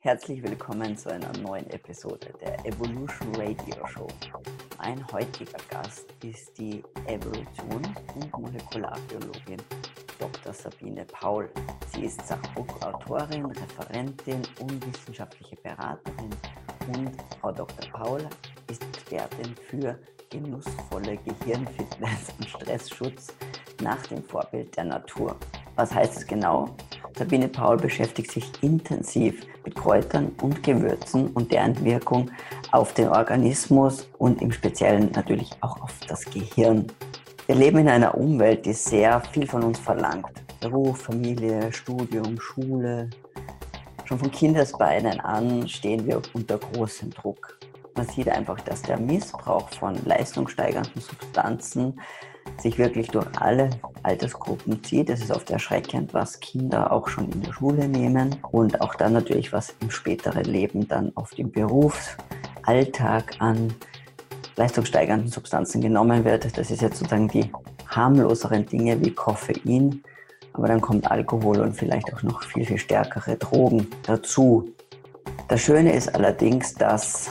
Herzlich willkommen zu einer neuen Episode der Evolution Radio Show. Mein heutiger Gast ist die Evolution- und Molekularbiologin Dr. Sabine Paul. Sie ist Sachbuchautorin, Referentin und wissenschaftliche Beraterin und Frau Dr. Paul ist Expertin für genussvolle Gehirnfitness und Stressschutz nach dem Vorbild der Natur. Was heißt es genau? Sabine Paul beschäftigt sich intensiv mit Kräutern und Gewürzen und deren Wirkung auf den Organismus und im Speziellen natürlich auch auf das Gehirn. Wir leben in einer Umwelt, die sehr viel von uns verlangt. Beruf, Familie, Studium, Schule. Schon von Kindesbeinen an stehen wir unter großem Druck. Man sieht einfach, dass der Missbrauch von leistungssteigernden Substanzen sich wirklich durch alle Altersgruppen zieht. Es ist oft erschreckend, was Kinder auch schon in der Schule nehmen und auch dann natürlich, was im späteren Leben dann auf dem Berufsalltag an leistungssteigernden Substanzen genommen wird. Das ist jetzt sozusagen die harmloseren Dinge wie Koffein, aber dann kommt Alkohol und vielleicht auch noch viel, viel stärkere Drogen dazu. Das Schöne ist allerdings, dass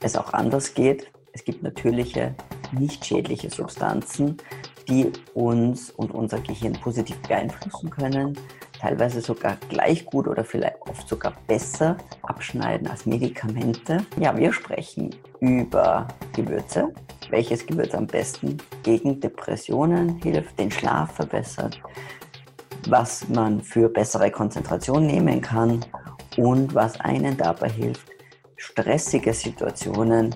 es auch anders geht. Es gibt natürliche, nicht schädliche Substanzen, die uns und unser Gehirn positiv beeinflussen können, teilweise sogar gleich gut oder vielleicht oft sogar besser abschneiden als Medikamente. Ja, wir sprechen über Gewürze, welches Gewürz am besten gegen Depressionen hilft, den Schlaf verbessert, was man für bessere Konzentration nehmen kann und was einen dabei hilft, stressige Situationen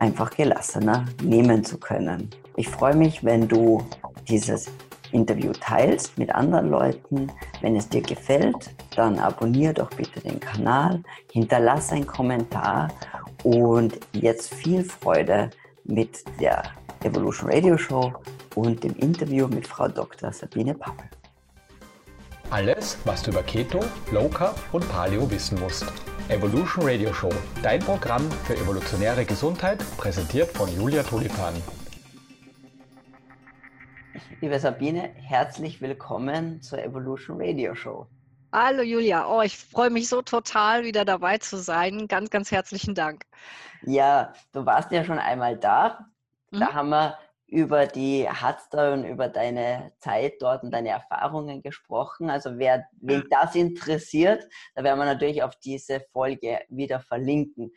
einfach gelassener nehmen zu können. Ich freue mich, wenn du dieses Interview teilst mit anderen Leuten. Wenn es dir gefällt, dann abonniere doch bitte den Kanal, hinterlasse einen Kommentar und jetzt viel Freude mit der Evolution Radio Show und dem Interview mit Frau Dr. Sabine Paul. Alles, was du über Keto, Low Carb und Paleo wissen musst. Evolution Radio Show, dein Programm für evolutionäre Gesundheit, präsentiert von Julia Tulipan. Liebe Sabine, herzlich willkommen zur Evolution Radio Show. Hallo Julia, oh, ich freue mich so total, wieder dabei zu sein. Ganz, ganz herzlichen Dank. Ja, du warst ja schon einmal da. Da mhm. haben wir über die Hatzter und über deine Zeit dort und deine Erfahrungen gesprochen. Also wer wen das interessiert, da werden wir natürlich auf diese Folge wieder verlinken.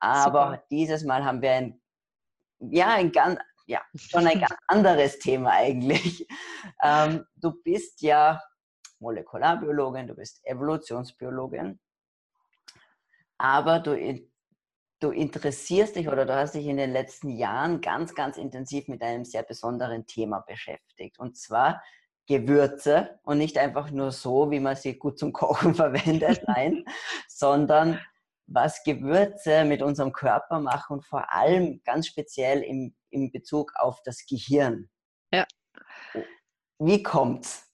Aber Super. dieses Mal haben wir ein, ja, ein ganz, ja, schon ein ganz anderes Thema eigentlich. Ähm, du bist ja Molekularbiologin, du bist Evolutionsbiologin, aber du du interessierst dich oder du hast dich in den letzten Jahren ganz, ganz intensiv mit einem sehr besonderen Thema beschäftigt. Und zwar Gewürze und nicht einfach nur so, wie man sie gut zum Kochen verwendet, nein, sondern was Gewürze mit unserem Körper machen und vor allem ganz speziell im, im Bezug auf das Gehirn. Ja. Wie kommt's?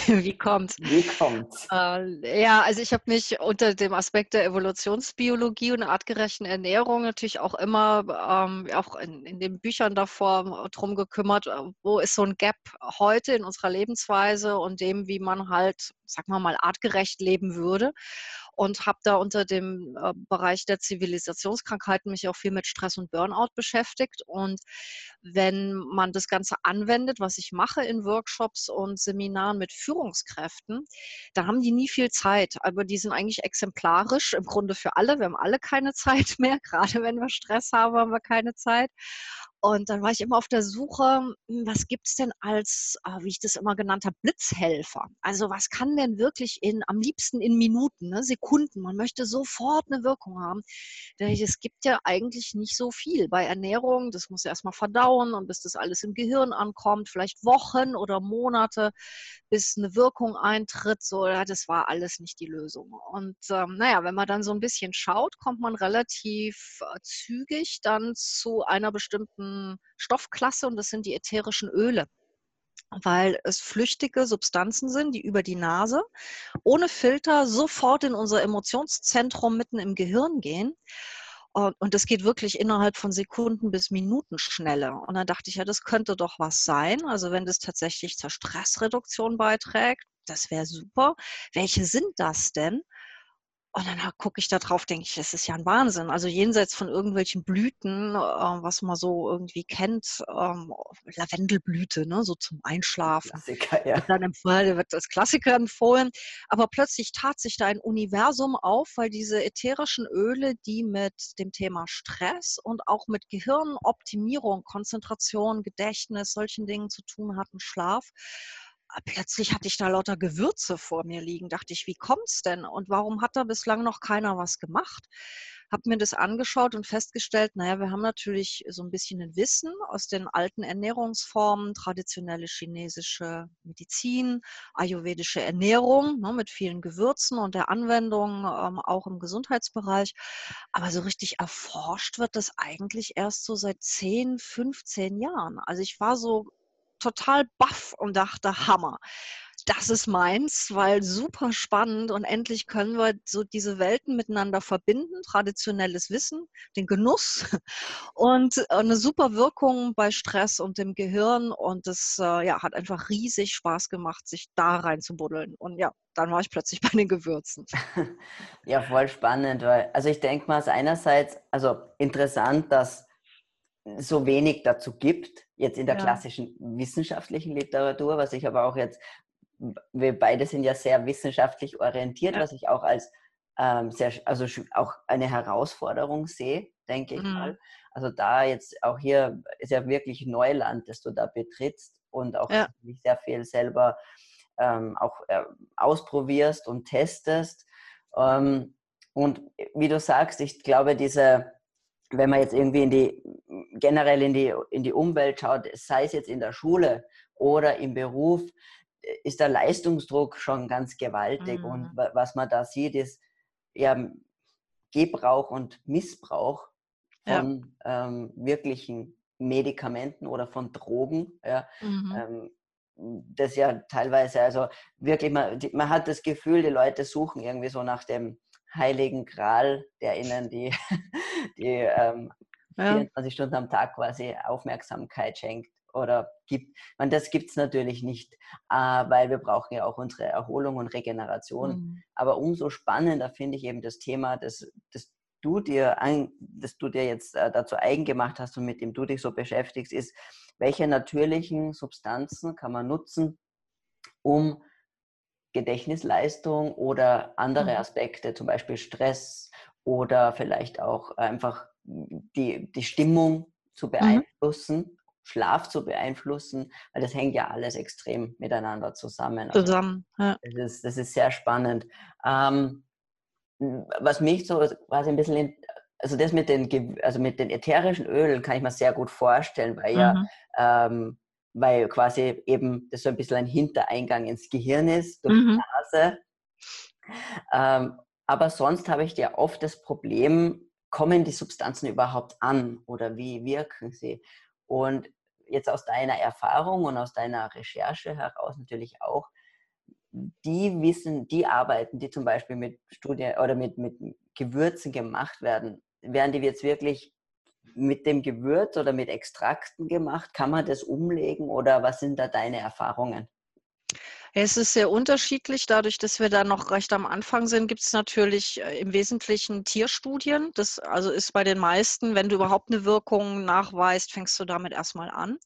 Wie kommt's? Wie kommt's? Äh, ja, also ich habe mich unter dem Aspekt der Evolutionsbiologie und artgerechten Ernährung natürlich auch immer, ähm, auch in, in, den Büchern davor drum gekümmert, äh, wo ist so ein Gap heute in unserer Lebensweise und dem, wie man halt, sag mal mal, artgerecht leben würde und habe da unter dem äh, Bereich der Zivilisationskrankheiten mich auch viel mit Stress und Burnout beschäftigt. Und wenn man das Ganze anwendet, was ich mache in Workshops und Seminaren mit Führungskräften, da haben die nie viel Zeit. Aber die sind eigentlich exemplarisch im Grunde für alle. Wir haben alle keine Zeit mehr. Gerade wenn wir Stress haben, haben wir keine Zeit. Und dann war ich immer auf der Suche, hm, was gibt es denn als, ah, wie ich das immer genannt habe, Blitzhelfer? Also was kann denn wirklich in, am liebsten in Minuten, ne, Sekunden, man möchte sofort eine Wirkung haben. Es gibt ja eigentlich nicht so viel. Bei Ernährung, das muss ja erstmal verdauen und bis das alles im Gehirn ankommt, vielleicht Wochen oder Monate, bis eine Wirkung eintritt. So, das war alles nicht die Lösung. Und ähm, naja, wenn man dann so ein bisschen schaut, kommt man relativ äh, zügig dann zu einer bestimmten Stoffklasse und das sind die ätherischen Öle weil es flüchtige Substanzen sind, die über die Nase ohne Filter sofort in unser Emotionszentrum mitten im Gehirn gehen. Und das geht wirklich innerhalb von Sekunden bis Minuten schneller. Und dann dachte ich, ja, das könnte doch was sein. Also wenn das tatsächlich zur Stressreduktion beiträgt, das wäre super. Welche sind das denn? Und dann gucke ich da drauf, denke ich, das ist ja ein Wahnsinn. Also jenseits von irgendwelchen Blüten, äh, was man so irgendwie kennt, ähm, Lavendelblüte, ne, so zum Einschlafen. Klassiker, ja. Dann empfohlen, wird als Klassiker empfohlen. Aber plötzlich tat sich da ein Universum auf, weil diese ätherischen Öle, die mit dem Thema Stress und auch mit Gehirnoptimierung, Konzentration, Gedächtnis, solchen Dingen zu tun hatten, Schlaf, plötzlich hatte ich da lauter Gewürze vor mir liegen. Dachte ich, wie kommt's denn? Und warum hat da bislang noch keiner was gemacht? Hab mir das angeschaut und festgestellt, naja, wir haben natürlich so ein bisschen ein Wissen aus den alten Ernährungsformen, traditionelle chinesische Medizin, ayurvedische Ernährung ne, mit vielen Gewürzen und der Anwendung ähm, auch im Gesundheitsbereich. Aber so richtig erforscht wird das eigentlich erst so seit 10, 15 Jahren. Also ich war so total baff und dachte, Hammer. Das ist meins, weil super spannend und endlich können wir so diese Welten miteinander verbinden. Traditionelles Wissen, den Genuss und eine super Wirkung bei Stress und dem Gehirn. Und es äh, ja, hat einfach riesig Spaß gemacht, sich da reinzubuddeln. Und ja, dann war ich plötzlich bei den Gewürzen. Ja, voll spannend, weil, also ich denke mal, es einerseits, also interessant, dass so wenig dazu gibt, jetzt in der ja. klassischen wissenschaftlichen Literatur, was ich aber auch jetzt, wir beide sind ja sehr wissenschaftlich orientiert, ja. was ich auch als ähm, sehr, also auch eine Herausforderung sehe, denke ich mhm. mal. Also da jetzt auch hier ist ja wirklich Neuland, das du da betrittst und auch ja. sehr viel selber ähm, auch äh, ausprobierst und testest. Ähm, und wie du sagst, ich glaube, diese wenn man jetzt irgendwie in die, generell in die, in die Umwelt schaut, sei es jetzt in der Schule oder im Beruf, ist der Leistungsdruck schon ganz gewaltig. Mhm. Und was man da sieht, ist ja Gebrauch und Missbrauch von ja. ähm, wirklichen Medikamenten oder von Drogen. Ja. Mhm. Ähm, das ja teilweise, also wirklich, man, man hat das Gefühl, die Leute suchen irgendwie so nach dem heiligen Gral, der ihnen die, die ähm, ja. 24 Stunden am Tag quasi Aufmerksamkeit schenkt oder gibt. Man, das gibt es natürlich nicht, äh, weil wir brauchen ja auch unsere Erholung und Regeneration. Mhm. Aber umso spannender finde ich eben das Thema, dass, dass du dir, ein, dass du dir jetzt äh, dazu eigen gemacht hast und mit dem du dich so beschäftigst, ist, welche natürlichen Substanzen kann man nutzen, um Gedächtnisleistung oder andere mhm. Aspekte, zum Beispiel Stress oder vielleicht auch einfach die, die Stimmung zu mhm. beeinflussen, mhm. Schlaf zu beeinflussen, weil das hängt ja alles extrem miteinander zusammen. Also zusammen, ja. Das ist, das ist sehr spannend. Ähm, was mich so quasi ein bisschen, in, also das mit den, also mit den ätherischen Ölen kann ich mir sehr gut vorstellen, weil mhm. ja ähm, weil quasi eben das so ein bisschen ein Hintereingang ins Gehirn ist durch mhm. die Nase. Ähm, aber sonst habe ich ja oft das Problem, kommen die Substanzen überhaupt an oder wie wirken sie? Und jetzt aus deiner Erfahrung und aus deiner Recherche heraus natürlich auch, die wissen, die Arbeiten, die zum Beispiel mit Studien oder mit, mit Gewürzen gemacht werden, werden die jetzt wirklich mit dem Gewürz oder mit Extrakten gemacht? Kann man das umlegen oder was sind da deine Erfahrungen? Es ist sehr unterschiedlich. Dadurch, dass wir da noch recht am Anfang sind, gibt es natürlich äh, im Wesentlichen Tierstudien. Das also ist bei den meisten, wenn du überhaupt eine Wirkung nachweist, fängst du damit erstmal an.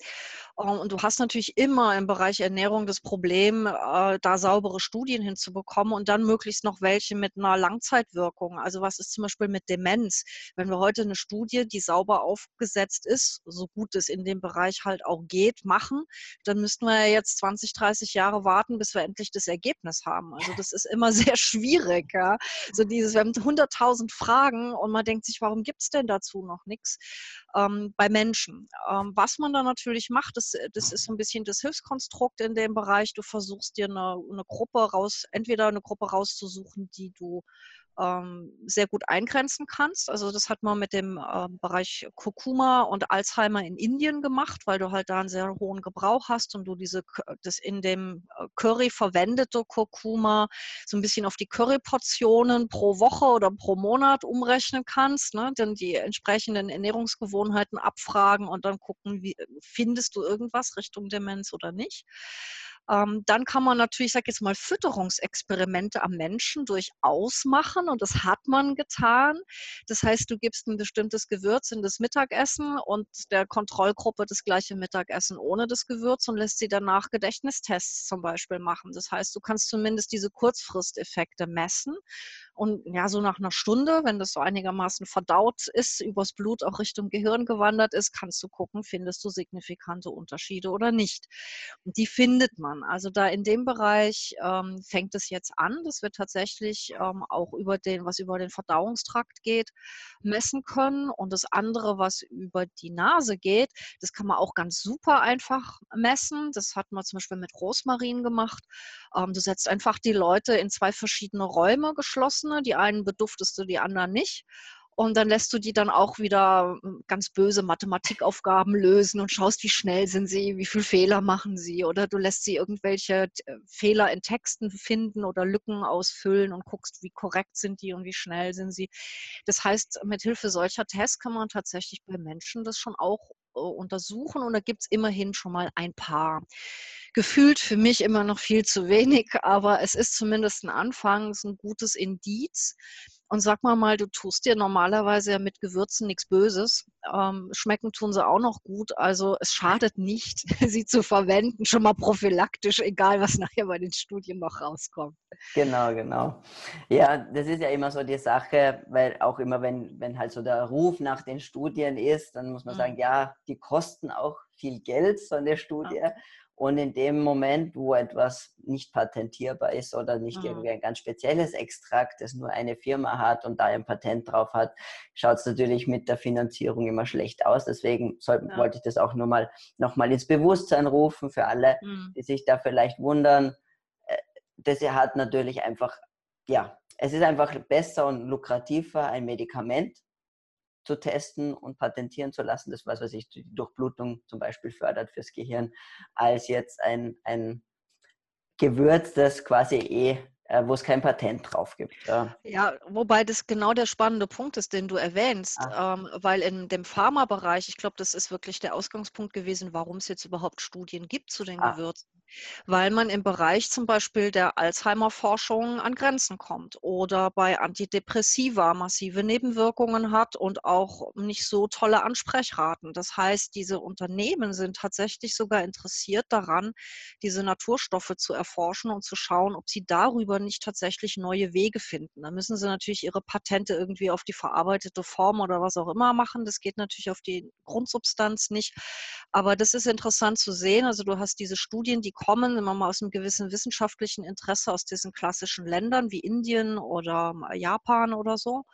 Ähm, und du hast natürlich immer im Bereich Ernährung das Problem, äh, da saubere Studien hinzubekommen und dann möglichst noch welche mit einer Langzeitwirkung. Also was ist zum Beispiel mit Demenz? Wenn wir heute eine Studie, die sauber aufgesetzt ist, so gut es in dem Bereich halt auch geht, machen, dann müssten wir ja jetzt 20, 30 Jahre warten, bis wir endlich das Ergebnis haben. Also das ist immer sehr schwierig. Ja? So dieses, wir haben 100.000 Fragen und man denkt sich, warum gibt es denn dazu noch nichts ähm, bei Menschen? Ähm, was man da natürlich macht, das, das ist so ein bisschen das Hilfskonstrukt in dem Bereich. Du versuchst dir eine, eine Gruppe raus, entweder eine Gruppe rauszusuchen, die du sehr gut eingrenzen kannst. Also das hat man mit dem äh, Bereich Kurkuma und Alzheimer in Indien gemacht, weil du halt da einen sehr hohen Gebrauch hast und du diese das in dem äh, Curry verwendete Kurkuma so ein bisschen auf die Curryportionen pro Woche oder pro Monat umrechnen kannst, ne? dann die entsprechenden Ernährungsgewohnheiten abfragen und dann gucken, wie findest du irgendwas Richtung Demenz oder nicht. Ähm, dann kann man natürlich, ich jetzt mal, Fütterungsexperimente am Menschen durchaus machen und das hat man getan. Das heißt, du gibst ein bestimmtes Gewürz in das Mittagessen und der Kontrollgruppe das gleiche Mittagessen ohne das Gewürz und lässt sie danach Gedächtnistests zum Beispiel machen. Das heißt, du kannst zumindest diese Kurzfristeffekte messen und ja, so nach einer Stunde, wenn das so einigermaßen verdaut ist, übers Blut auch Richtung Gehirn gewandert ist, kannst du gucken, findest du signifikante Unterschiede oder nicht. Und die findet man. Also da in dem Bereich ähm, fängt es jetzt an, dass wir tatsächlich ähm, auch über den, was über den Verdauungstrakt geht, messen können. Und das andere, was über die Nase geht, das kann man auch ganz super einfach messen. Das hat man zum Beispiel mit Rosmarin gemacht. Ähm, du setzt einfach die Leute in zwei verschiedene Räume geschlossen Erwachsene, die einen beduftest du, die anderen nicht. Und dann lässt du die dann auch wieder hm, ganz böse Mathematikaufgaben lösen und schaust, wie schnell sind sie, wie viele Fehler machen sie. Oder du lässt sie irgendwelche äh, Fehler in Texten finden oder Lücken ausfüllen und guckst, wie korrekt sind die und wie schnell sind sie. Das heißt, mit Hilfe solcher Tests kann man tatsächlich bei Menschen das schon auch äh, untersuchen und da gibt es immerhin schon mal ein paar gefühlt für mich immer noch viel zu wenig, aber es ist zumindest ein Anfang, es ist ein gutes Indiz. Und sag mal mal, du tust dir normalerweise ja mit Gewürzen nichts Böses. Ähm, schmecken tun sie auch noch gut. Also es schadet nicht, sie zu verwenden, schon mal prophylaktisch, egal was nachher bei den Studien noch rauskommt. Genau, genau. Ja, das ist ja immer so die Sache, weil auch immer, wenn, wenn halt so der Ruf nach den Studien ist, dann muss man mhm. sagen, ja, die kosten auch viel Geld, so eine Studie. Ja. Und in dem Moment, wo etwas nicht patentierbar ist oder nicht mhm. irgendwie ein ganz spezielles Extrakt, das nur eine Firma hat und da ein Patent drauf hat, schaut es natürlich mit der Finanzierung immer schlecht aus. Deswegen soll, ja. wollte ich das auch nur mal nochmal ins Bewusstsein rufen für alle, mhm. die sich da vielleicht wundern. Äh, das hat natürlich einfach, ja, es ist einfach besser und lukrativer, ein Medikament zu testen und patentieren zu lassen, das was, was ich die Durchblutung zum Beispiel fördert fürs Gehirn, als jetzt ein, ein Gewürz, das quasi eh äh, wo es kein Patent drauf gibt. Ja. ja. wobei das genau der spannende Punkt ist, den du erwähnst, ah. ähm, weil in dem Pharmabereich, ich glaube, das ist wirklich der Ausgangspunkt gewesen, warum es jetzt überhaupt Studien gibt zu den ah. Gewürzen weil man im Bereich zum Beispiel der Alzheimer-Forschung an Grenzen kommt oder bei Antidepressiva massive Nebenwirkungen hat und auch nicht so tolle Ansprechraten. Das heißt, diese Unternehmen sind tatsächlich sogar interessiert daran, diese Naturstoffe zu erforschen und zu schauen, ob sie darüber nicht tatsächlich neue Wege finden. Da müssen sie natürlich ihre Patente irgendwie auf die verarbeitete Form oder was auch immer machen. Das geht natürlich auf die Grundsubstanz nicht. Aber das ist interessant zu sehen. Also du hast diese Studien, die kommen immer mal aus einem gewissen wissenschaftlichen Interesse aus diesen klassischen Ländern wie Indien oder Japan oder so.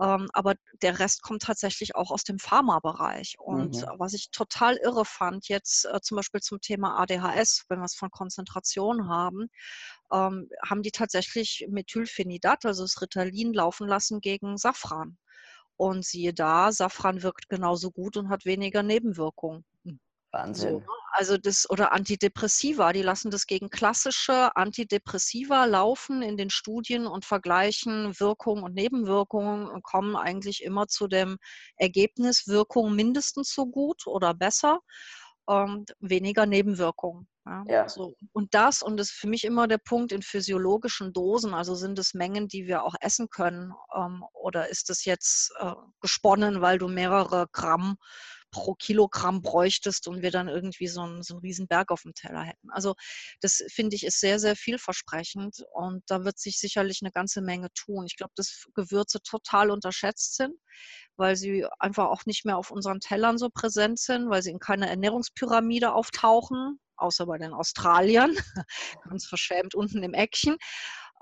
Ähm, aber der Rest kommt tatsächlich auch aus dem Pharmabereich. Und mhm. was ich total irre fand, jetzt äh, zum Beispiel zum Thema ADHS, wenn wir es von Konzentration haben, ähm, haben die tatsächlich Methylphenidat, also das Ritalin, laufen lassen gegen Safran. Und siehe da, Safran wirkt genauso gut und hat weniger Nebenwirkungen. Wahnsinn. So, also das oder Antidepressiva, die lassen das gegen klassische Antidepressiva laufen in den Studien und vergleichen Wirkung und Nebenwirkungen und kommen eigentlich immer zu dem Ergebnis Wirkung mindestens so gut oder besser und weniger Nebenwirkungen. Ja, ja. So. Und das, und das ist für mich immer der Punkt in physiologischen Dosen, also sind es Mengen, die wir auch essen können, ähm, oder ist es jetzt äh, gesponnen, weil du mehrere Gramm pro Kilogramm bräuchtest und wir dann irgendwie so einen, so einen riesen Berg auf dem Teller hätten. Also das finde ich ist sehr, sehr vielversprechend und da wird sich sicherlich eine ganze Menge tun. Ich glaube, dass Gewürze total unterschätzt sind, weil sie einfach auch nicht mehr auf unseren Tellern so präsent sind, weil sie in keiner Ernährungspyramide auftauchen, außer bei den Australiern, ganz verschämt unten im Eckchen.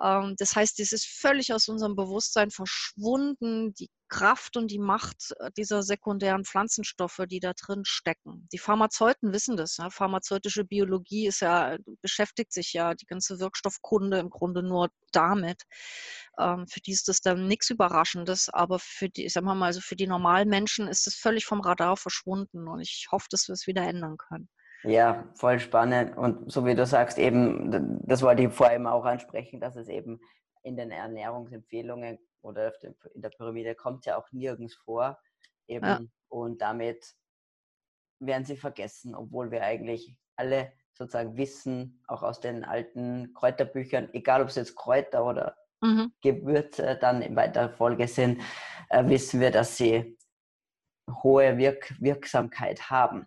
Ähm, das heißt, es ist völlig aus unserem Bewusstsein verschwunden, die Kraft und die Macht äh, dieser sekundären Pflanzenstoffe, die da drin stecken. Die Pharmazeuten wissen das. Ja. Pharmazeutische Biologie ist ja, beschäftigt sich ja die ganze Wirkstoffkunde im Grunde nur damit. Ähm, für die ist das dann nichts Überraschendes, aber für die, sagen wir mal, also für die normalen Menschen ist es völlig vom Radar verschwunden und ich hoffe, dass wir es wieder ändern können. Ja, voll spannend. Und so wie du sagst, eben, das wollte ich vorher auch ansprechen, dass es eben in den Ernährungsempfehlungen oder in der Pyramide kommt ja auch nirgends vor. Eben. Ja. Und damit werden sie vergessen, obwohl wir eigentlich alle sozusagen Wissen auch aus den alten Kräuterbüchern, egal ob es jetzt Kräuter oder mhm. Gewürze dann in weiterer Folge sind, äh, wissen wir, dass sie hohe Wirk Wirksamkeit haben.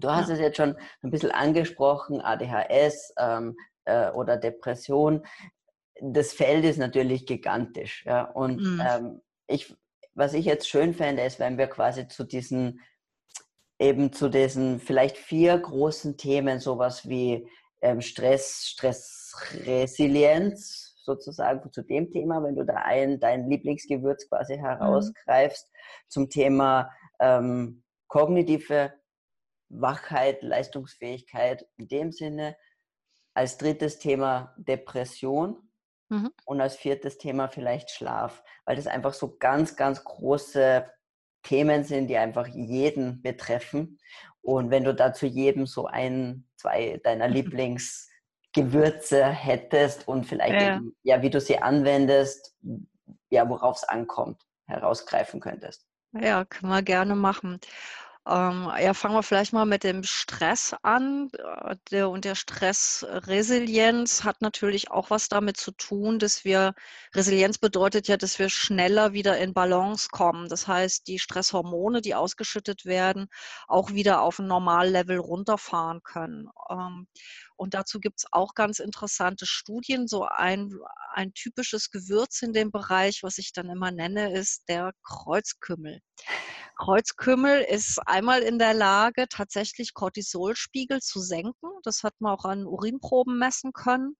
Du hast ja. es jetzt schon ein bisschen angesprochen, ADHS ähm, äh, oder Depression. Das Feld ist natürlich gigantisch. Ja? Und mhm. ähm, ich, was ich jetzt schön fände, ist, wenn wir quasi zu diesen eben zu diesen vielleicht vier großen Themen, sowas wie ähm, Stress, Stressresilienz, sozusagen zu dem Thema, wenn du da ein, dein Lieblingsgewürz quasi mhm. herausgreifst, mhm. zum Thema ähm, kognitive Wachheit, Leistungsfähigkeit in dem Sinne. Als drittes Thema Depression mhm. und als viertes Thema vielleicht Schlaf, weil das einfach so ganz, ganz große Themen sind, die einfach jeden betreffen. Und wenn du da zu jedem so ein, zwei deiner Lieblingsgewürze hättest und vielleicht ja. Eben, ja, wie du sie anwendest, ja, worauf es ankommt, herausgreifen könntest. Ja, können wir gerne machen. Ähm, ja, fangen wir vielleicht mal mit dem Stress an. Äh, der, und der Stressresilienz hat natürlich auch was damit zu tun, dass wir, Resilienz bedeutet ja, dass wir schneller wieder in Balance kommen. Das heißt, die Stresshormone, die ausgeschüttet werden, auch wieder auf ein Normallevel runterfahren können. Ähm, und dazu gibt es auch ganz interessante Studien. So ein, ein typisches Gewürz in dem Bereich, was ich dann immer nenne, ist der Kreuzkümmel. Kreuzkümmel ist einmal in der Lage, tatsächlich Cortisolspiegel zu senken. Das hat man auch an Urinproben messen können.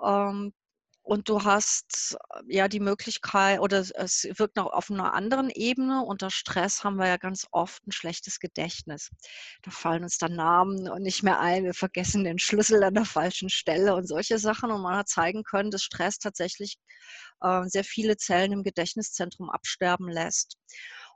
Ähm, und du hast äh, ja die Möglichkeit, oder es wirkt noch auf einer anderen Ebene. Unter Stress haben wir ja ganz oft ein schlechtes Gedächtnis. Da fallen uns dann Namen nicht mehr ein, wir vergessen den Schlüssel an der falschen Stelle und solche Sachen. Und man hat zeigen können, dass Stress tatsächlich äh, sehr viele Zellen im Gedächtniszentrum absterben lässt.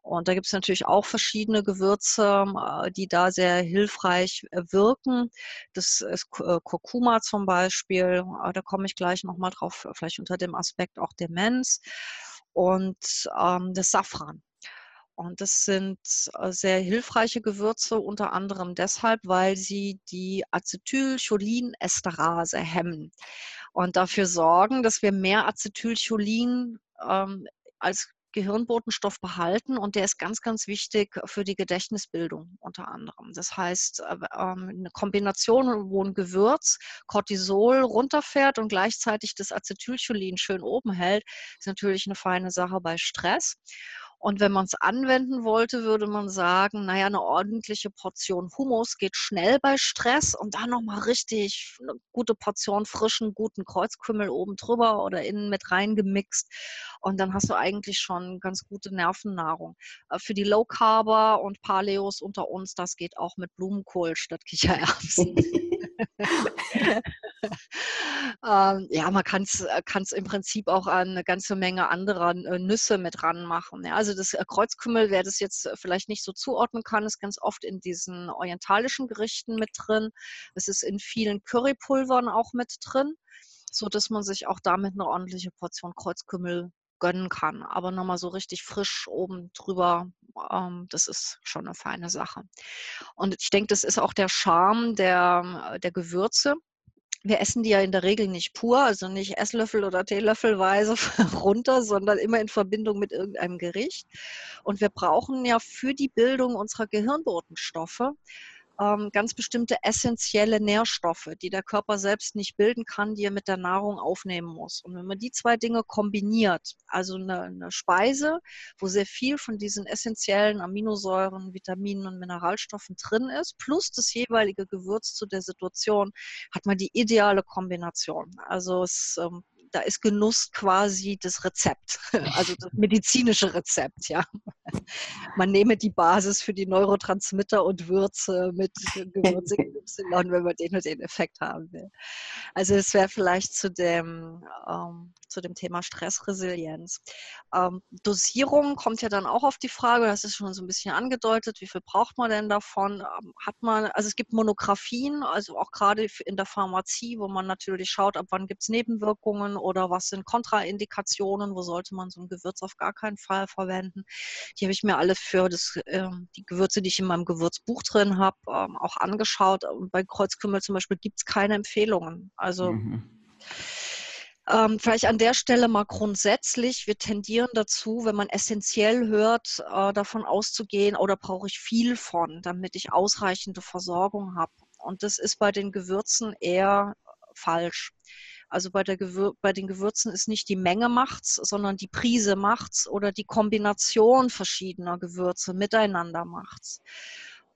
Und da gibt es natürlich auch verschiedene Gewürze, äh, die da sehr hilfreich äh, wirken. Das ist äh, Kurkuma zum Beispiel. Da komme ich gleich nochmal drauf, vielleicht unter dem Aspekt auch Demenz. Und ähm, das Safran. Und das sind sehr hilfreiche Gewürze, unter anderem deshalb, weil sie die Acetylcholinesterase hemmen und dafür sorgen, dass wir mehr Acetylcholin ähm, als Gehirnbotenstoff behalten und der ist ganz, ganz wichtig für die Gedächtnisbildung unter anderem. Das heißt, äh, ähm, eine Kombination, wo ein Gewürz Cortisol runterfährt und gleichzeitig das Acetylcholin schön oben hält, ist natürlich eine feine Sache bei Stress. Und wenn man es anwenden wollte, würde man sagen, naja, eine ordentliche Portion Hummus geht schnell bei Stress und dann nochmal richtig eine gute Portion frischen, guten Kreuzkümmel oben drüber oder innen mit reingemixt. Und dann hast du eigentlich schon ganz gute Nervennahrung. Äh, für die Low Carber und Paleos unter uns, das geht auch mit Blumenkohl statt Kichererbsen. ähm, ja, man kann es äh, im Prinzip auch an eine ganze Menge anderer äh, Nüsse mit ranmachen. Ja, also das äh, Kreuzkümmel, wer das jetzt vielleicht nicht so zuordnen kann, ist ganz oft in diesen orientalischen Gerichten mit drin. Es ist in vielen Currypulvern auch mit drin, so dass man sich auch damit eine ordentliche Portion Kreuzkümmel gönnen kann. Aber nochmal so richtig frisch oben drüber, ähm, das ist schon eine feine Sache. Und ich denke, das ist auch der Charme der, der Gewürze. Wir essen die ja in der Regel nicht pur, also nicht Esslöffel oder Teelöffelweise runter, sondern immer in Verbindung mit irgendeinem Gericht. Und wir brauchen ja für die Bildung unserer Gehirnbotenstoffe ähm, ganz bestimmte essentielle Nährstoffe, die der Körper selbst nicht bilden kann, die er mit der Nahrung aufnehmen muss. Und wenn man die zwei Dinge kombiniert, also eine, eine Speise, wo sehr viel von diesen essentiellen Aminosäuren, Vitaminen und Mineralstoffen drin ist, plus das jeweilige Gewürz zu der Situation, hat man die ideale Kombination. Also es ähm, da ist Genuss quasi das Rezept, also das medizinische Rezept, ja. Man nehme die Basis für die Neurotransmitter und Würze mit Gewürze Y, wenn man den und den Effekt haben will. Also es wäre vielleicht zu dem, ähm, zu dem Thema Stressresilienz. Ähm, Dosierung kommt ja dann auch auf die Frage, das ist schon so ein bisschen angedeutet, wie viel braucht man denn davon? Ähm, hat man, also es gibt Monographien, also auch gerade in der Pharmazie, wo man natürlich schaut, ab wann gibt es Nebenwirkungen oder was sind Kontraindikationen, wo sollte man so ein Gewürz auf gar keinen Fall verwenden. Die habe ich mir alle für das, äh, die Gewürze, die ich in meinem Gewürzbuch drin habe, ähm, auch angeschaut. Bei Kreuzkümmel zum Beispiel gibt es keine Empfehlungen. Also mhm. ähm, vielleicht an der Stelle mal grundsätzlich, wir tendieren dazu, wenn man essentiell hört, äh, davon auszugehen, oder brauche ich viel von, damit ich ausreichende Versorgung habe. Und das ist bei den Gewürzen eher falsch. Also bei, der Gewür bei den Gewürzen ist nicht die Menge macht's, sondern die Prise macht's oder die Kombination verschiedener Gewürze miteinander macht's.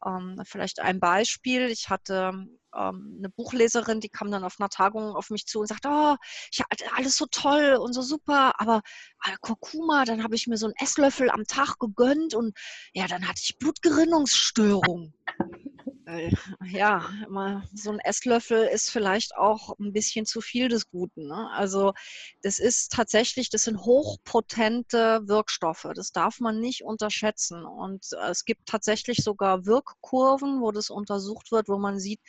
Ähm, vielleicht ein Beispiel. Ich hatte ähm, eine Buchleserin, die kam dann auf einer Tagung auf mich zu und sagte, oh, ich alles so toll und so super, aber äh, Kurkuma, dann habe ich mir so einen Esslöffel am Tag gegönnt und ja, dann hatte ich Blutgerinnungsstörung. Äh, ja, so ein Esslöffel ist vielleicht auch ein bisschen zu viel des Guten. Ne? Also das ist tatsächlich, das sind hochpotente Wirkstoffe. Das darf man nicht unterschätzen. Und äh, es gibt tatsächlich sogar Wirkkurven, wo das untersucht wird, wo man sieht,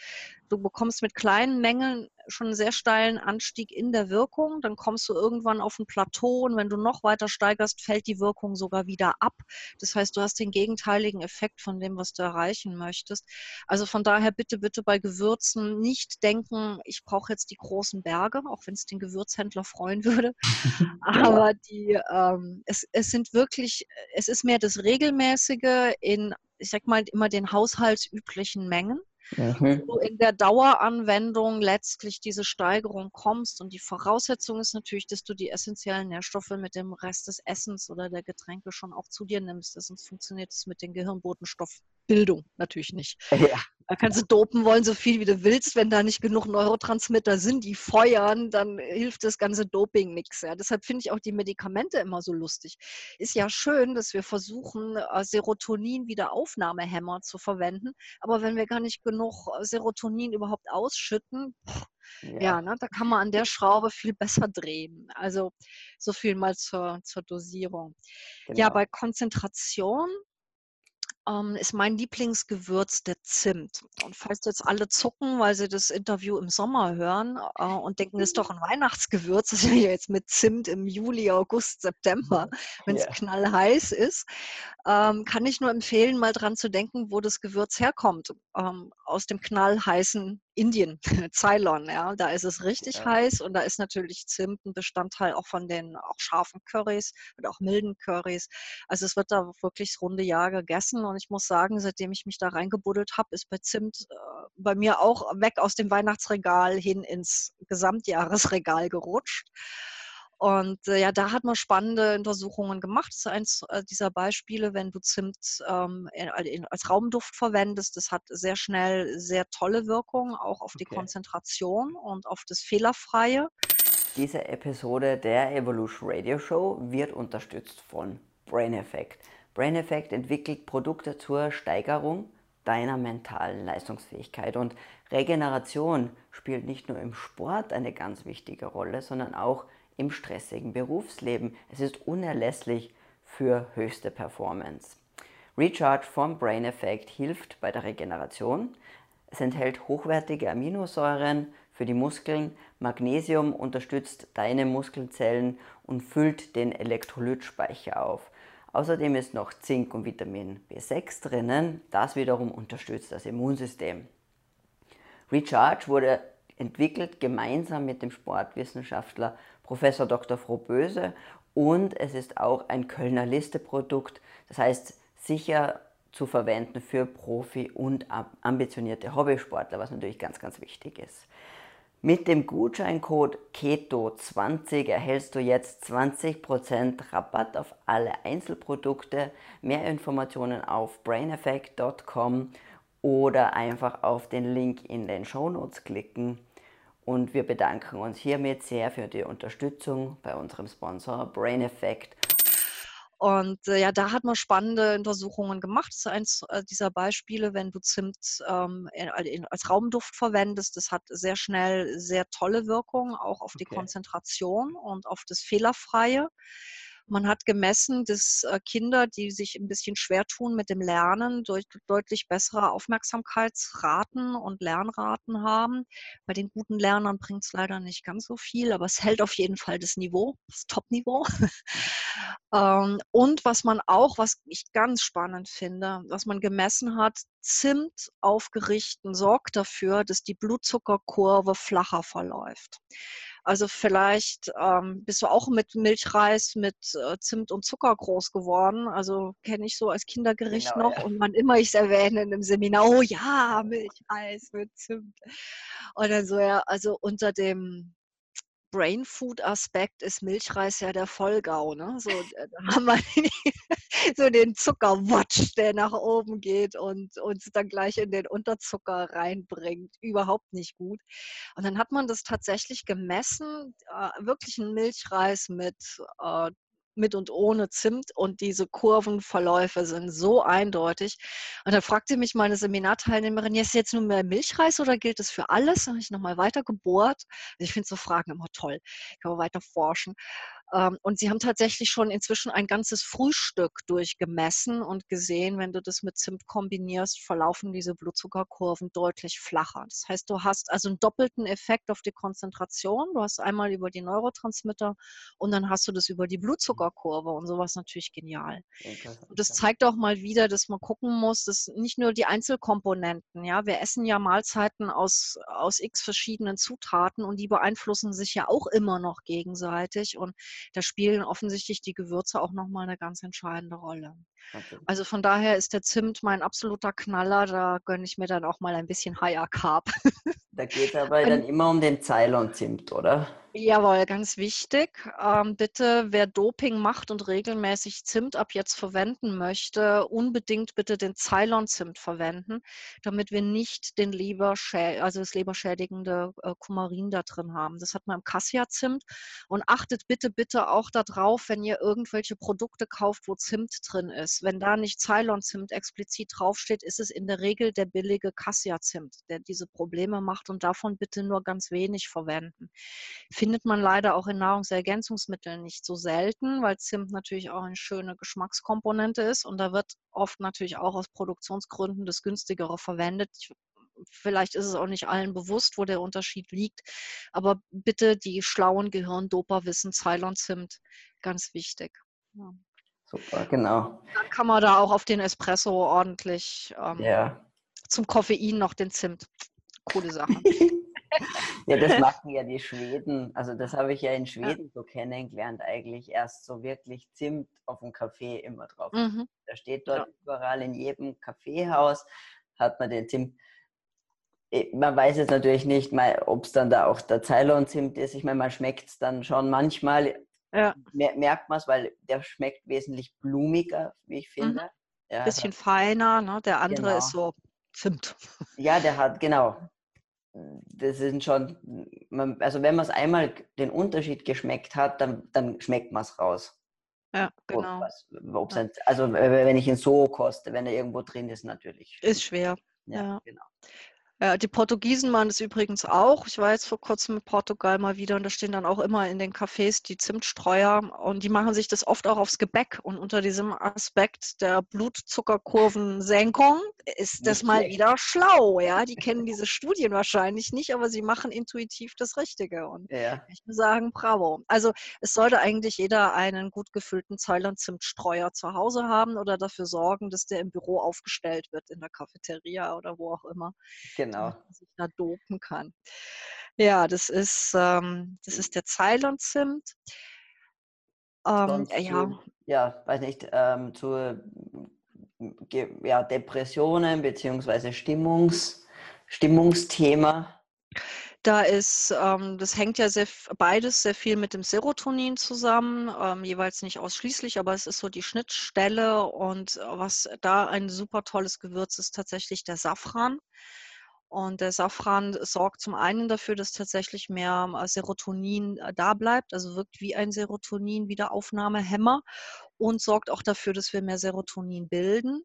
du bekommst mit kleinen Mengen schon einen sehr steilen Anstieg in der Wirkung. Dann kommst du irgendwann auf ein Plateau und wenn du noch weiter steigerst, fällt die Wirkung sogar wieder ab. Das heißt, du hast den gegenteiligen Effekt von dem, was du erreichen möchtest. Also von daher bitte, bitte bei Gewürzen nicht denken, ich brauche jetzt die großen Berge, auch wenn es den Gewürzhändler freuen würde. Aber die, ähm, es, es sind wirklich, es ist mehr das Regelmäßige in, ich sag mal, immer den haushaltsüblichen Mengen mhm. du in der Daueranwendung letztlich diese Steigerung kommst. Und die Voraussetzung ist natürlich, dass du die essentiellen Nährstoffe mit dem Rest des Essens oder der Getränke schon auch zu dir nimmst. Sonst funktioniert es mit den Gehirnbotenstoffbildung natürlich nicht. Ja. Da kannst du dopen wollen, so viel wie du willst. Wenn da nicht genug Neurotransmitter sind, die feuern, dann hilft das ganze Doping nichts. Ja. Deshalb finde ich auch die Medikamente immer so lustig. Ist ja schön, dass wir versuchen, äh, Serotonin wieder Aufnahmehämmer zu verwenden. Aber wenn wir gar nicht genug äh, Serotonin überhaupt ausschütten, ja, ja ne, da kann man an der Schraube viel besser drehen. Also so viel mal zur, zur Dosierung. Genau. Ja, bei Konzentration ähm, ist mein Lieblingsgewürz der Zimt. Und falls jetzt alle zucken, weil sie das Interview im Sommer hören äh, und denken, das ist doch ein Weihnachtsgewürz, das ist ja jetzt mit Zimt im Juli, August, September, wenn es yeah. knallheiß ist, ähm, kann ich nur empfehlen, mal dran zu denken, wo das Gewürz herkommt. Ähm, aus dem knallheißen Indien, Ceylon, ja, da ist es richtig ja. heiß und da ist natürlich Zimt ein Bestandteil auch von den auch scharfen Currys und auch milden Currys. Also es wird da wirklich das runde Jahr gegessen und ich muss sagen, seitdem ich mich da reingebuddelt habe, ist bei Zimt äh, bei mir auch weg aus dem Weihnachtsregal hin ins Gesamtjahresregal gerutscht. Und äh, ja, da hat man spannende Untersuchungen gemacht. Das ist eins äh, dieser Beispiele, wenn du Zimt ähm, in, als Raumduft verwendest. Das hat sehr schnell sehr tolle Wirkung, auch auf die okay. Konzentration und auf das Fehlerfreie. Diese Episode der Evolution Radio Show wird unterstützt von Brain Effect. Brain Effect entwickelt Produkte zur Steigerung deiner mentalen Leistungsfähigkeit. Und Regeneration spielt nicht nur im Sport eine ganz wichtige Rolle, sondern auch im stressigen Berufsleben. Es ist unerlässlich für höchste Performance. Recharge vom Brain Effect hilft bei der Regeneration. Es enthält hochwertige Aminosäuren für die Muskeln. Magnesium unterstützt deine Muskelzellen und füllt den Elektrolytspeicher auf. Außerdem ist noch Zink und Vitamin B6 drinnen. Das wiederum unterstützt das Immunsystem. Recharge wurde entwickelt gemeinsam mit dem Sportwissenschaftler Professor Dr. Frohböse und es ist auch ein Kölner Liste-Produkt, das heißt sicher zu verwenden für Profi- und ambitionierte Hobbysportler, was natürlich ganz, ganz wichtig ist. Mit dem Gutscheincode KETO20 erhältst du jetzt 20% Rabatt auf alle Einzelprodukte. Mehr Informationen auf braineffect.com oder einfach auf den Link in den Shownotes klicken. Und wir bedanken uns hiermit sehr für die Unterstützung bei unserem Sponsor Brain Effect. Und äh, ja, da hat man spannende Untersuchungen gemacht. Das ist eins äh, dieser Beispiele, wenn du Zimt ähm, in, als Raumduft verwendest. Das hat sehr schnell sehr tolle Wirkung, auch auf die okay. Konzentration und auf das Fehlerfreie. Man hat gemessen, dass äh, Kinder, die sich ein bisschen schwer tun mit dem Lernen, durch, deutlich bessere Aufmerksamkeitsraten und Lernraten haben. Bei den guten Lernern bringt es leider nicht ganz so viel, aber es hält auf jeden Fall das Niveau, das Top-Niveau. ähm, und was man auch, was ich ganz spannend finde, was man gemessen hat, Zimt aufgerichten sorgt dafür, dass die Blutzuckerkurve flacher verläuft. Also vielleicht ähm, bist du auch mit Milchreis, mit äh, Zimt und Zucker groß geworden. Also kenne ich so als Kindergericht genau, noch. Ja. Und wann immer ich es erwähne in einem Seminar, oh ja, Milchreis mit Zimt. Und dann so, ja, also unter dem Brain Food Aspekt ist Milchreis ja der Vollgau. Ne? So, da haben wir so den Zuckerwatch, der nach oben geht und uns dann gleich in den Unterzucker reinbringt. Überhaupt nicht gut. Und dann hat man das tatsächlich gemessen, äh, wirklich ein Milchreis mit äh, mit und ohne Zimt und diese Kurvenverläufe sind so eindeutig. Und da fragte mich meine Seminarteilnehmerin, ist jetzt nur mehr Milchreis oder gilt das für alles? Dann habe ich nochmal weiter gebohrt. Ich finde so Fragen immer toll. Kann man weiter forschen. Ähm, und sie haben tatsächlich schon inzwischen ein ganzes Frühstück durchgemessen und gesehen, wenn du das mit Zimt kombinierst, verlaufen diese Blutzuckerkurven deutlich flacher. Das heißt, du hast also einen doppelten Effekt auf die Konzentration. Du hast einmal über die Neurotransmitter und dann hast du das über die Blutzuckerkurve und sowas natürlich genial. Und das zeigt auch mal wieder, dass man gucken muss, dass nicht nur die Einzelkomponenten, ja, wir essen ja Mahlzeiten aus, aus x verschiedenen Zutaten und die beeinflussen sich ja auch immer noch gegenseitig und da spielen offensichtlich die Gewürze auch nochmal eine ganz entscheidende Rolle. Okay. Also von daher ist der Zimt mein absoluter Knaller. Da gönne ich mir dann auch mal ein bisschen Higher Carb. Da geht es aber dann immer um den Ceylon-Zimt, oder? Jawohl, ganz wichtig. Ähm, bitte, wer Doping macht und regelmäßig Zimt ab jetzt verwenden möchte, unbedingt bitte den Ceylon-Zimt verwenden, damit wir nicht den Leber also das leberschädigende äh, Kumarin da drin haben. Das hat man im Cassia-Zimt. Und achtet bitte, bitte auch darauf, wenn ihr irgendwelche Produkte kauft, wo Zimt drin ist. Wenn da nicht Ceylon-Zimt explizit draufsteht, ist es in der Regel der billige Cassia-Zimt, der diese Probleme macht und davon bitte nur ganz wenig verwenden findet man leider auch in Nahrungsergänzungsmitteln nicht so selten, weil Zimt natürlich auch eine schöne Geschmackskomponente ist und da wird oft natürlich auch aus Produktionsgründen das günstigere verwendet. Ich, vielleicht ist es auch nicht allen bewusst, wo der Unterschied liegt, aber bitte die schlauen Gehirndoper wissen Ceylon-Zimt, ganz wichtig. Ja. Super, genau. Dann kann man da auch auf den Espresso ordentlich ähm, ja. zum Koffein noch den Zimt. Coole Sache. ja, das machen ja die Schweden. Also das habe ich ja in Schweden so kennengelernt eigentlich. Erst so wirklich Zimt auf dem Kaffee immer drauf. Mhm. Da steht dort ja. überall in jedem Kaffeehaus hat man den Zimt. Eh, man weiß jetzt natürlich nicht, ob es dann da auch der Ceylon-Zimt ist. Ich meine, man schmeckt es dann schon manchmal. Ja. Merkt man es, weil der schmeckt wesentlich blumiger, wie ich mhm. finde. Mhm. Ja, Bisschen feiner, ne? der andere genau. ist so Zimt. Ja, der hat, genau das sind schon, also wenn man es einmal den Unterschied geschmeckt hat, dann, dann schmeckt man es raus. Ja, genau. Was, ja. also wenn ich ihn so koste, wenn er irgendwo drin ist, natürlich. Ist schwer. Ja, ja. genau. Ja, die Portugiesen machen das übrigens auch. Ich war jetzt vor kurzem in Portugal mal wieder und da stehen dann auch immer in den Cafés die Zimtstreuer und die machen sich das oft auch aufs Gebäck. Und unter diesem Aspekt der Blutzuckerkurvensenkung ist das mal wieder schlau. Ja, die kennen diese Studien wahrscheinlich nicht, aber sie machen intuitiv das Richtige. Und ja. ich muss sagen, bravo. Also es sollte eigentlich jeder einen gut gefüllten Zeiland-Zimtstreuer zu Hause haben oder dafür sorgen, dass der im Büro aufgestellt wird, in der Cafeteria oder wo auch immer. Genau genau. sich da dopen kann. Ja, das ist, ähm, das ist der Ceylon-Zimt. Ähm, ja. ja, weiß nicht, ähm, zu ja, Depressionen bzw. Stimmungs, Stimmungsthema. Da ist, ähm, das hängt ja sehr, beides sehr viel mit dem Serotonin zusammen, ähm, jeweils nicht ausschließlich, aber es ist so die Schnittstelle und was da ein super tolles Gewürz ist, tatsächlich der Safran. Und der Safran sorgt zum einen dafür, dass tatsächlich mehr äh, Serotonin äh, da bleibt, also wirkt wie ein Serotonin-Wiederaufnahmehemmer und sorgt auch dafür, dass wir mehr Serotonin bilden.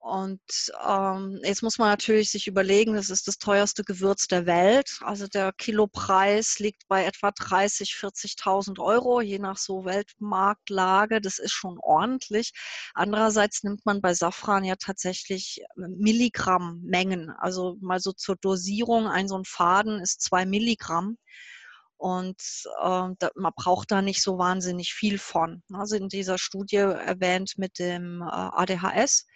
Und ähm, jetzt muss man natürlich sich überlegen, das ist das teuerste Gewürz der Welt. Also der Kilopreis liegt bei etwa 30, 40.000 Euro, je nach so Weltmarktlage. Das ist schon ordentlich. Andererseits nimmt man bei Safran ja tatsächlich Milligrammmengen. Also mal so zur Dosierung, ein so ein Faden ist zwei Milligramm. Und äh, da, man braucht da nicht so wahnsinnig viel von. Also in dieser Studie erwähnt mit dem äh, ADHS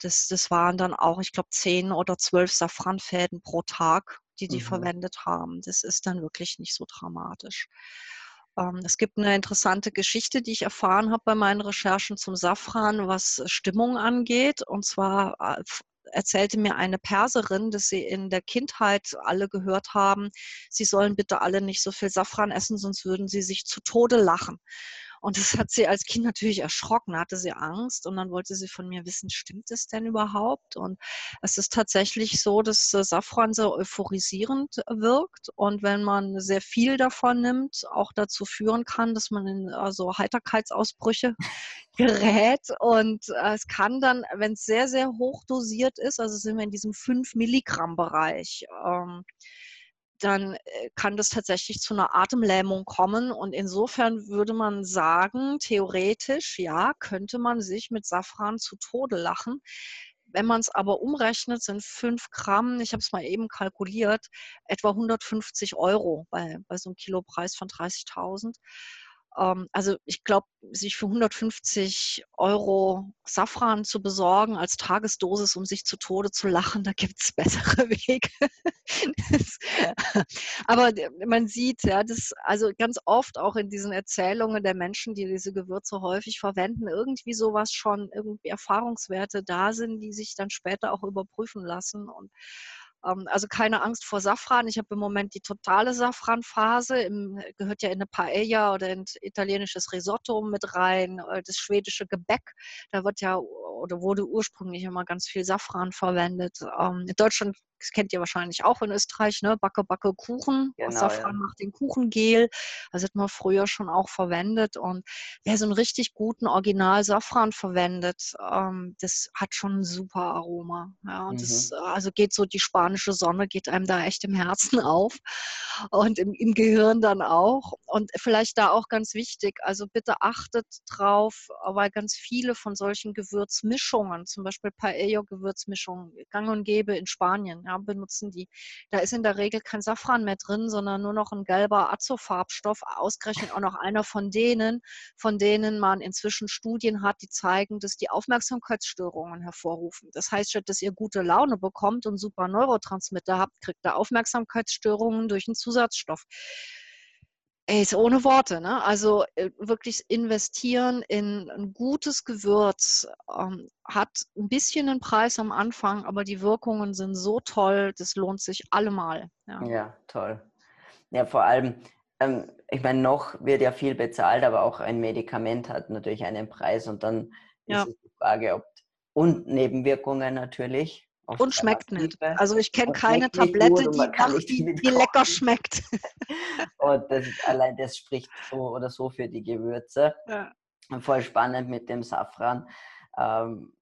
das, das waren dann auch, ich glaube, zehn oder zwölf Safranfäden pro Tag, die die mhm. verwendet haben. Das ist dann wirklich nicht so dramatisch. Ähm, es gibt eine interessante Geschichte, die ich erfahren habe bei meinen Recherchen zum Safran, was Stimmung angeht. Und zwar äh, erzählte mir eine Perserin, dass sie in der Kindheit alle gehört haben, sie sollen bitte alle nicht so viel Safran essen, sonst würden sie sich zu Tode lachen. Und das hat sie als Kind natürlich erschrocken, hatte sie Angst und dann wollte sie von mir wissen, stimmt es denn überhaupt? Und es ist tatsächlich so, dass Safran sehr euphorisierend wirkt und wenn man sehr viel davon nimmt, auch dazu führen kann, dass man in also Heiterkeitsausbrüche gerät und äh, es kann dann, wenn es sehr, sehr hoch dosiert ist, also sind wir in diesem 5 Milligramm Bereich, ähm, dann äh, kann das tatsächlich zu einer Atemlähmung kommen. Und insofern würde man sagen, theoretisch, ja, könnte man sich mit Safran zu Tode lachen. Wenn man es aber umrechnet, sind 5 Gramm, ich habe es mal eben kalkuliert, etwa 150 Euro bei, bei so einem Kilopreis von 30.000. Ähm, also ich glaube, sich für 150 Euro Safran zu besorgen als Tagesdosis, um sich zu Tode zu lachen, da gibt es bessere Wege. das, aber man sieht, ja, das also ganz oft auch in diesen Erzählungen der Menschen, die diese Gewürze häufig verwenden, irgendwie sowas schon, irgendwie Erfahrungswerte da sind, die sich dann später auch überprüfen lassen und also keine Angst vor Safran. Ich habe im Moment die totale Safranphase. Im, gehört ja in eine Paella oder in italienisches Risotto mit rein, äh, das schwedische Gebäck. Da wird ja oder wurde ursprünglich immer ganz viel Safran verwendet. Ähm, in Deutschland das kennt ihr wahrscheinlich auch in Österreich, ne? Backe, Backe, Kuchen. Genau, Safran ja. macht den Kuchengel. Das hat man früher schon auch verwendet. Und wer so einen richtig guten Original Safran verwendet, ähm, das hat schon ein super Aroma. Ja, und mhm. das, also geht so, die spanische Sonne geht einem da echt im Herzen auf und im, im Gehirn dann auch. Und vielleicht da auch ganz wichtig, also bitte achtet drauf, weil ganz viele von solchen Gewürzmischungen, zum Beispiel Paella-Gewürzmischungen, gang und gäbe in Spanien, ja, benutzen die. Da ist in der Regel kein Safran mehr drin, sondern nur noch ein gelber Azofarbstoff, ausgerechnet auch noch einer von denen, von denen man inzwischen Studien hat, die zeigen, dass die Aufmerksamkeitsstörungen hervorrufen. Das heißt, statt dass ihr gute Laune bekommt und super Neurotransmitter habt, kriegt ihr Aufmerksamkeitsstörungen durch einen Zusatzstoff. Ey, ist ohne Worte, ne? Also äh, wirklich investieren in ein gutes Gewürz ähm, hat ein bisschen einen Preis am Anfang, aber die Wirkungen sind so toll, das lohnt sich allemal. Ja, ja toll. Ja, vor allem, ähm, ich meine, noch wird ja viel bezahlt, aber auch ein Medikament hat natürlich einen Preis und dann ja. ist die Frage, ob und Nebenwirkungen natürlich. Und schmeckt nicht. Also ich kenne keine Tablette, gut, die, nach, die, die lecker schmeckt. und das allein das spricht so oder so für die Gewürze. Ja. Voll spannend mit dem Safran, ähm,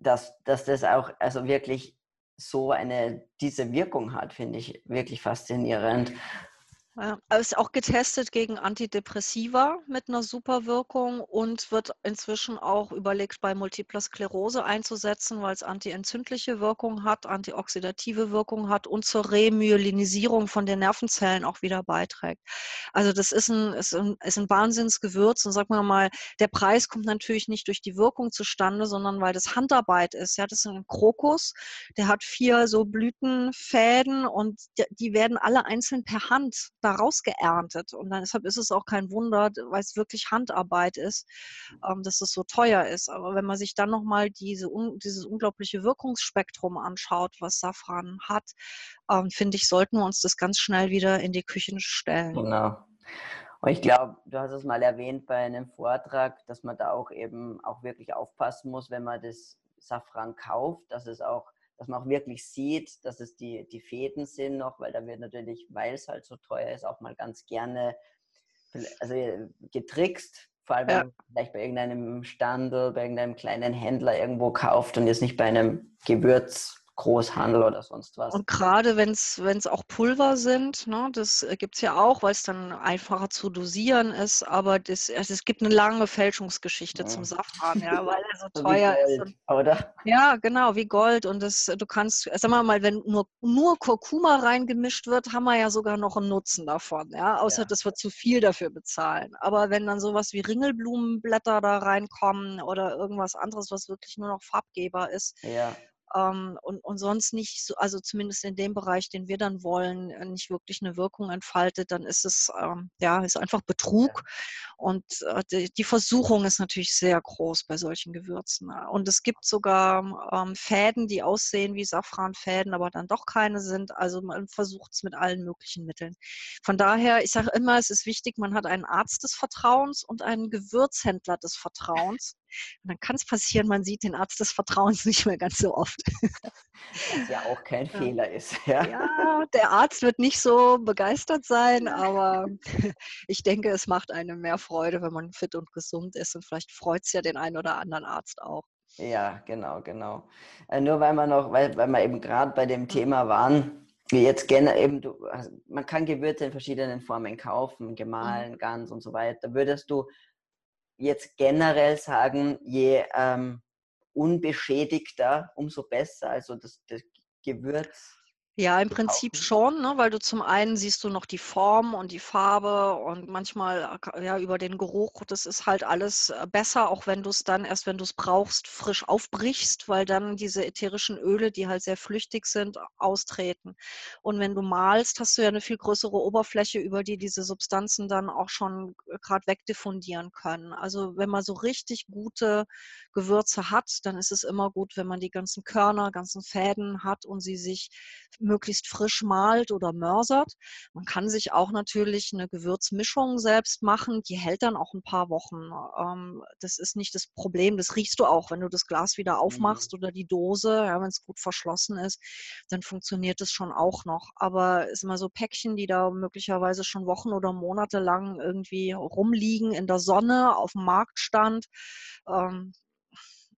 dass, dass das auch also wirklich so eine diese Wirkung hat, finde ich wirklich faszinierend. Ja, ist auch getestet gegen Antidepressiva mit einer Superwirkung und wird inzwischen auch überlegt, bei Multipler Sklerose einzusetzen, weil es antientzündliche Wirkung hat, antioxidative Wirkung hat und zur Remyelinisierung von den Nervenzellen auch wieder beiträgt. Also das ist ein, ist ein, ist ein Wahnsinnsgewürz und sagen wir mal, der Preis kommt natürlich nicht durch die Wirkung zustande, sondern weil das Handarbeit ist. Ja, das ist ein Krokus, der hat vier so Blütenfäden und die werden alle einzeln per Hand da rausgeerntet. Und dann, deshalb ist es auch kein Wunder, weil es wirklich Handarbeit ist, ähm, dass es so teuer ist. Aber wenn man sich dann nochmal diese, un, dieses unglaubliche Wirkungsspektrum anschaut, was Safran hat, ähm, finde ich, sollten wir uns das ganz schnell wieder in die Küchen stellen. Genau. Und ich glaube, du hast es mal erwähnt bei einem Vortrag, dass man da auch eben auch wirklich aufpassen muss, wenn man das Safran kauft, dass es auch dass man auch wirklich sieht, dass es die, die Fäden sind noch, weil da wird natürlich, weil es halt so teuer ist, auch mal ganz gerne also getrickst Vor allem, wenn Ja. man vielleicht bei irgendeinem Stand oder bei irgendeinem kleinen Händler irgendwo kauft und jetzt nicht bei einem Gewürzgroßhandel oder sonst was. Und gerade wenn es auch Pulver sind, ne, das gibt es ja auch, weil es dann einfacher zu dosieren ist, aber das, also es gibt eine lange Fälschungsgeschichte zum Ja. Safran, ja, weil er so teuer ist. Gold, Und, oder? ja, genau, wie Gold. Und das, du kannst, sagen wir mal, wenn nur, nur Kurkuma reingemischt wird, haben wir ja sogar noch einen Nutzen davon, ja, außer Ja. dass wir zu viel dafür bezahlen. Aber wenn dann sowas wie Ringelblumenblätter da reinkommen oder irgendwas anderes, was wirklich nur noch Farbgeber ist, Ja, ähm, und, und sonst nicht, so, also zumindest in dem Bereich, den wir dann wollen, äh, nicht wirklich eine Wirkung entfaltet, dann ist es ähm, ja ist einfach Betrug. Und äh, die, die Versuchung ist natürlich sehr groß bei solchen Gewürzen. äh. Und es gibt sogar ähm, Fäden, die aussehen wie Safranfäden, aber dann doch keine sind. Also man versucht es mit allen möglichen Mitteln. Von daher, ich sage immer, es ist wichtig, man hat einen Arzt des Vertrauens und einen Gewürzhändler des Vertrauens. Und dann kann es passieren, man sieht den Arzt des Vertrauens nicht mehr ganz so oft. was ja auch kein Ja. Fehler ist. Ja. Ja, der Arzt wird nicht so begeistert sein, aber ich denke, es macht einem mehr Freude, wenn man fit und gesund ist. Und vielleicht freut es ja den einen oder anderen Arzt auch. Ja, genau, genau. Äh, nur weil wir noch, weil, weil wir eben gerade bei Mhm. dem Thema waren, jetzt gerne eben, du, man kann Gewürze in verschiedenen Formen kaufen, gemahlen, Mhm. ganz und so weiter. Würdest du jetzt generell sagen, je ähm, unbeschädigter, umso besser, also das, das Gewürz Ja, im Prinzip schon, ne? weil du zum einen siehst du noch die Form und die Farbe und manchmal äh, ja über den Geruch. Das ist halt alles äh, besser, auch wenn du es dann erst, wenn du es brauchst, frisch aufbrichst, weil dann diese ätherischen Öle, die halt sehr flüchtig sind, austreten. Und wenn du malst, hast du ja eine viel größere Oberfläche, über die diese Substanzen dann auch schon gerade wegdiffundieren können. Also wenn man so richtig gute Gewürze hat, dann ist es immer gut, wenn man die ganzen Körner, ganzen Fäden hat und sie sich möglichst frisch malt oder mörsert. Man kann sich auch natürlich eine Gewürzmischung selbst machen, die hält dann auch ein paar Wochen. Ähm, das ist nicht das Problem, das riechst du auch, wenn du das Glas wieder aufmachst oder die Dose, ja, wenn es gut verschlossen ist, dann funktioniert es schon auch noch. Aber es sind immer so Päckchen, die da möglicherweise schon Wochen oder Monate lang irgendwie rumliegen in der Sonne, auf dem Marktstand. Ähm,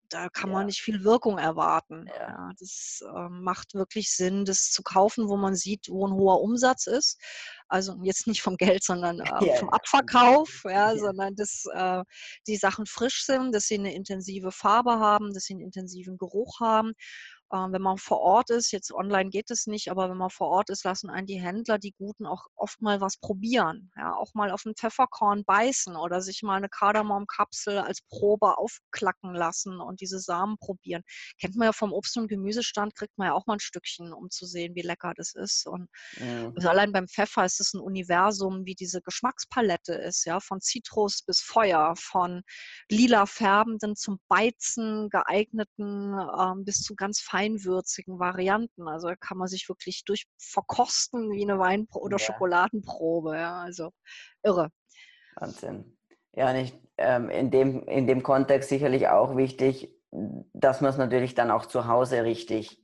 da kann man Ja. nicht viel Wirkung erwarten. Ja. Das ähm, macht wirklich Sinn, das zu kaufen, wo man sieht, wo ein hoher Umsatz ist. Also jetzt nicht vom Geld, sondern äh, vom. Abverkauf, ja, Ja. sondern dass äh, die Sachen frisch sind, dass sie eine intensive Farbe haben, dass sie einen intensiven Geruch haben. Ähm, wenn man vor Ort ist, jetzt online geht es nicht, aber wenn man vor Ort ist, lassen einen die Händler, die Guten, auch oft mal was probieren. Ja, auch mal auf ein Pfefferkorn beißen oder sich mal eine Kardamomkapsel als Probe aufklacken lassen und diese Samen probieren. Kennt man ja vom Obst- und Gemüsestand, kriegt man ja auch mal ein Stückchen, um zu sehen, wie lecker das ist. Und Mhm. also allein beim Pfeffer ist es ein Universum, wie diese Geschmackspalette ist, ja, von Zitrus bis Feuer, von lila färbenden zum Beizen geeigneten ähm, bis zu ganz feinwürzigen Varianten. Also da kann man sich wirklich durch verkosten wie eine Wein- oder Ja. Schokoladenprobe, ja, also irre. Wahnsinn. Ja, und ich, ähm, in dem, in dem Kontext sicherlich auch wichtig, dass man es natürlich dann auch zu Hause richtig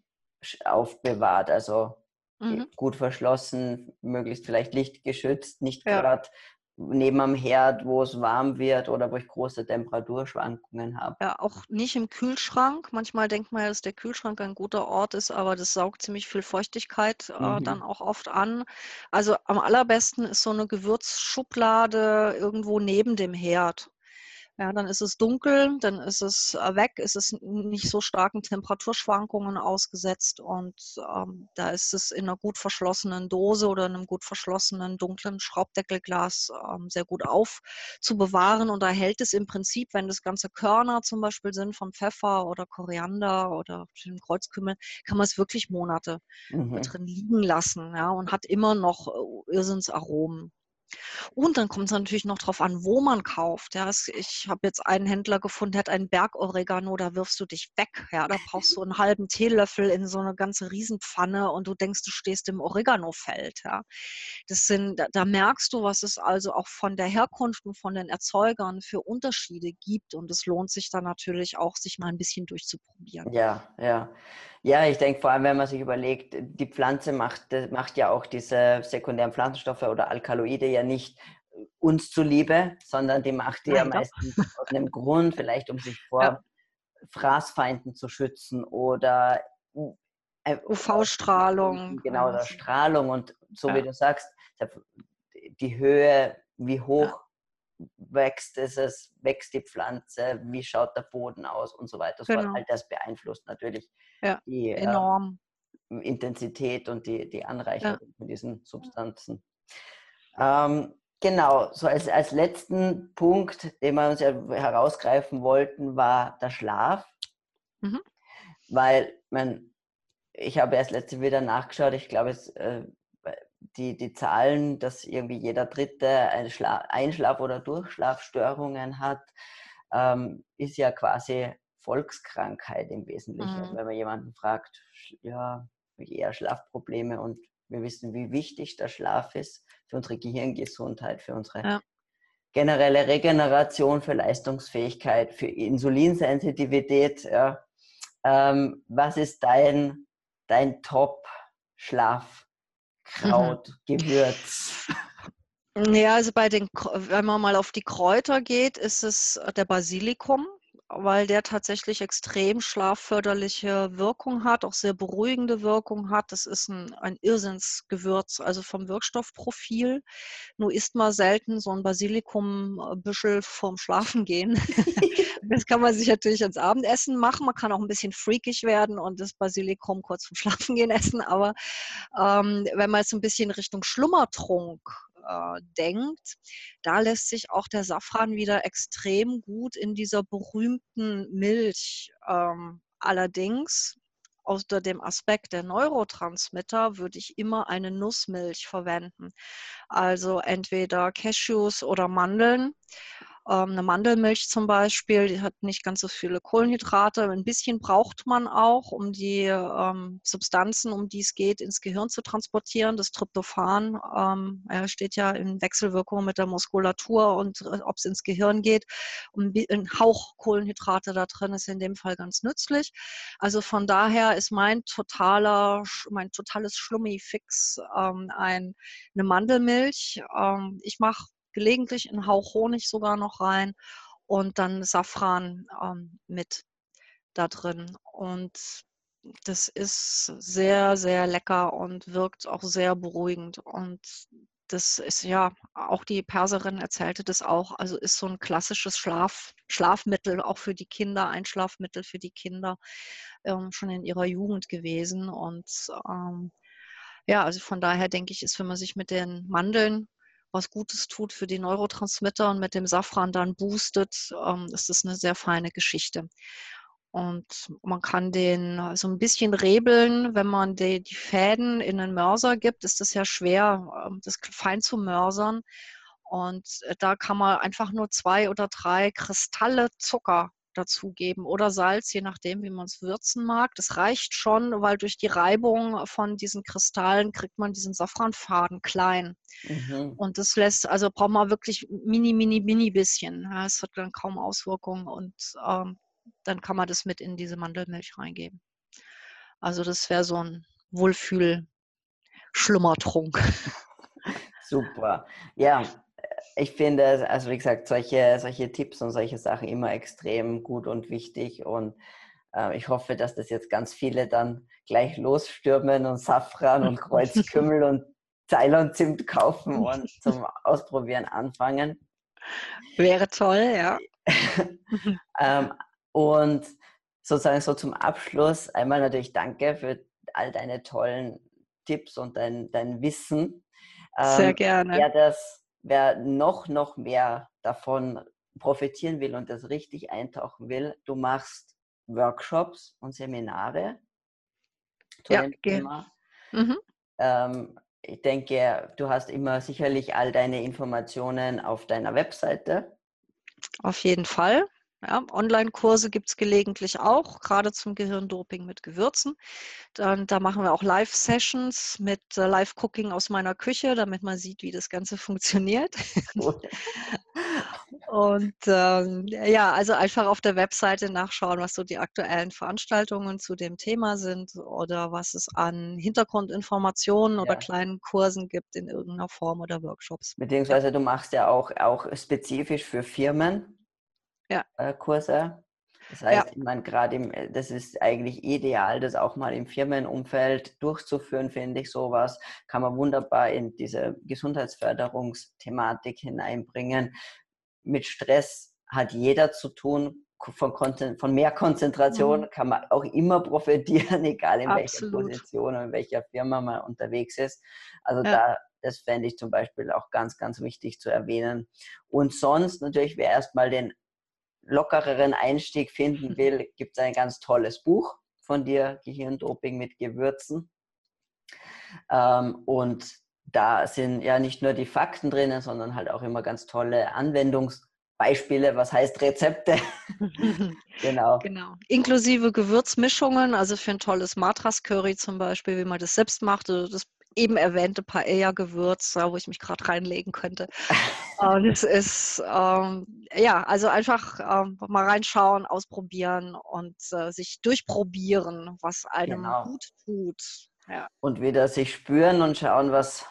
aufbewahrt. Also Mhm. gut verschlossen, möglichst vielleicht lichtgeschützt, nicht Ja. gerade neben am Herd, wo es warm wird oder wo ich große Temperaturschwankungen habe. Ja, auch nicht im Kühlschrank. Manchmal denkt man ja, dass der Kühlschrank ein guter Ort ist, aber das saugt ziemlich viel Feuchtigkeit äh, dann Mhm. auch oft an. Also am allerbesten ist so eine Gewürzschublade irgendwo neben dem Herd. Ja, dann ist es dunkel, dann ist es äh, weg, ist es nicht so starken Temperaturschwankungen ausgesetzt und ähm, da ist es in einer gut verschlossenen Dose oder in einem gut verschlossenen dunklen Schraubdeckelglas ähm, sehr gut aufzubewahren und da hält es im Prinzip, wenn das ganze Körner zum Beispiel sind von Pfeffer oder Koriander oder dem Kreuzkümmel, kann man es wirklich Monate Mhm. drin liegen lassen ja, und hat immer noch äh, Irrsinnsaromen. Und dann kommt es natürlich noch drauf an, wo man kauft. Ja, ich habe jetzt einen Händler gefunden, der hat einen Berg-Oregano, da wirfst du dich weg. Ja, da brauchst du einen halben Teelöffel in so eine ganze Riesenpfanne und du denkst, du stehst im Oregano-Feld. Ja. Das sind, da, da merkst du, was es also auch von der Herkunft und von den Erzeugern für Unterschiede gibt. Und es lohnt sich dann natürlich auch, sich mal ein bisschen durchzuprobieren. Ja, ja. Ja, ich denke vor allem, wenn man sich überlegt, die Pflanze macht, das macht ja auch diese sekundären Pflanzenstoffe oder Alkaloide ja nicht uns zuliebe, sondern die macht die ja meistens aus einem Grund, vielleicht um sich vor ja. Fraßfeinden zu schützen oder äh, UV-Strahlung. Genau, der Strahlung und so ja. wie du sagst, die Höhe, wie hoch ja. wächst es, wächst die Pflanze, wie schaut der Boden aus und so weiter. Genau. All das beeinflusst natürlich die äh, enorm. Äh, Intensität und die, die Anreicherung von diesen Substanzen. Ähm, genau, so als, als letzten Punkt, den wir uns ja herausgreifen wollten, war der Schlaf. Mhm. Weil man, ich habe erst letzte wieder nachgeschaut, ich glaube, es, äh, die, die Zahlen, dass irgendwie jeder Dritte Einschlaf- oder Durchschlafstörungen hat, ähm, ist ja quasi Volkskrankheit im Wesentlichen. Mhm. Wenn man jemanden fragt, ja, eher Schlafprobleme und wir wissen, wie wichtig der Schlaf ist für unsere Gehirngesundheit, für unsere ja. generelle Regeneration, für Leistungsfähigkeit, für Insulinsensitivität. Ja. Ähm, was ist dein, dein Top-Schlafkraut, mhm. Gewürz? Ja, also bei den, wenn man mal auf die Kräuter geht, ist es der Basilikum weil der tatsächlich extrem schlafförderliche Wirkung hat, auch sehr beruhigende Wirkung hat. Das ist ein, ein Irrsinnsgewürz, also vom Wirkstoffprofil. Nur isst man selten so ein Basilikumbüschel vorm Schlafengehen. das kann man sich natürlich ans Abendessen machen. Man kann auch ein bisschen freakig werden und das Basilikum kurz vorm Schlafengehen essen. Aber ähm, wenn man jetzt ein bisschen Richtung Schlummertrunk äh, denkt, da lässt sich auch der Safran wieder extrem gut in dieser berühmten Milch. Ähm, allerdings unter dem Aspekt der Neurotransmitter würde ich immer eine Nussmilch verwenden. Also entweder Cashews oder Mandeln. Ähm, eine Mandelmilch zum Beispiel, die hat nicht ganz so viele Kohlenhydrate. Ein bisschen braucht man auch, um die ähm, Substanzen, um die es geht, ins Gehirn zu transportieren. Das Tryptophan ähm, steht ja in Wechselwirkung mit der Muskulatur und äh, ob es ins Gehirn geht. Und ein Hauch Kohlenhydrate da drin ist in dem Fall ganz nützlich. Also von daher ist mein totaler, mein totales Schlummi-Fix ähm, ein, eine Mandelmilch. Ähm, ich mache gelegentlich einen Hauch Honig sogar noch rein und dann Safran ähm, mit da drin. Und das ist sehr, sehr lecker und wirkt auch sehr beruhigend. Und das ist ja, auch die Perserin erzählte das auch, also ist so ein klassisches Schlaf, Schlafmittel, auch für die Kinder, ein Schlafmittel für die Kinder ähm, schon in ihrer Jugend gewesen. Und ähm, ja, also von daher denke ich, ist, wenn man sich mit den Mandeln was Gutes tut für die Neurotransmitter und mit dem Safran dann boostet, ähm, ist das eine sehr feine Geschichte. Und man kann den so ein bisschen rebeln, wenn man die, die Fäden in den Mörser gibt, ist das ja schwer, ähm, das fein zu mörsern. Und äh, da kann man einfach nur zwei oder drei Kristalle Zucker dazugeben oder Salz, je nachdem, wie man es würzen mag. Das reicht schon, weil durch die Reibung von diesen Kristallen kriegt man diesen Safranfaden klein. Mhm. Und das lässt, also braucht man wirklich mini, mini, mini bisschen. Es hat dann kaum Auswirkungen und ähm, dann kann man das mit in diese Mandelmilch reingeben. Also das wäre so ein Wohlfühl-Schlummertrunk. Super. Ja, ich finde, also wie gesagt, solche, solche Tipps und solche Sachen immer extrem gut und wichtig. Und äh, ich hoffe, dass das jetzt ganz viele dann gleich losstürmen und Safran und Kreuzkümmel und Ceylon-Zimt kaufen und zum Ausprobieren anfangen. Wäre toll, ja. ähm, und sozusagen so zum Abschluss einmal natürlich danke für all deine tollen Tipps und dein, dein Wissen. Ähm, Sehr gerne. Wer das wer noch, noch mehr davon profitieren will und das richtig eintauchen will, du machst Workshops und Seminare zu ja, dem Thema. Mhm. Ähm, ich denke, du hast immer sicherlich all deine Informationen auf deiner Webseite. Auf jeden Fall. Ja, Online-Kurse gibt es gelegentlich auch, gerade zum Gehirndoping mit Gewürzen. Dann, da machen wir auch Live-Sessions mit äh, Live-Cooking aus meiner Küche, damit man sieht, wie das Ganze funktioniert. Und ähm, ja, also einfach auf der Webseite nachschauen, was so die aktuellen Veranstaltungen zu dem Thema sind oder was es an Hintergrundinformationen oder kleinen Kursen gibt in irgendeiner Form oder Workshops. Beziehungsweise du machst ja auch, auch spezifisch für Firmen ja. äh, Kurse. Das heißt, ja. ich meine, gerade im, äh, das ist eigentlich ideal, das auch mal im Firmenumfeld durchzuführen, finde ich sowas. Kann man wunderbar in diese Gesundheitsförderungsthematik hineinbringen. Mit Stress hat jeder zu tun. Von, von mehr Konzentration mhm. kann man auch immer profitieren, egal in Absolut. welcher Position und in welcher Firma man unterwegs ist. Also ja. da, das fände ich zum Beispiel auch ganz, ganz wichtig zu erwähnen. Und sonst natürlich, wer erstmal den lockereren Einstieg finden will, gibt es ein ganz tolles Buch von dir, Gehirndoping mit Gewürzen. Ähm, und da sind ja nicht nur die Fakten drinnen, sondern halt auch immer ganz tolle Anwendungsbeispiele, was heißt Rezepte. genau. genau. Inklusive Gewürzmischungen, also für ein tolles Matras-Curry zum Beispiel, wie man das selbst macht, oder das eben erwähnte Paella-Gewürz, wo ich mich gerade reinlegen könnte. Und es ist, ähm, ja, also einfach ähm, mal reinschauen, ausprobieren und äh, sich durchprobieren, was einem genau. gut tut. Ja. Und wieder sich spüren und schauen, was,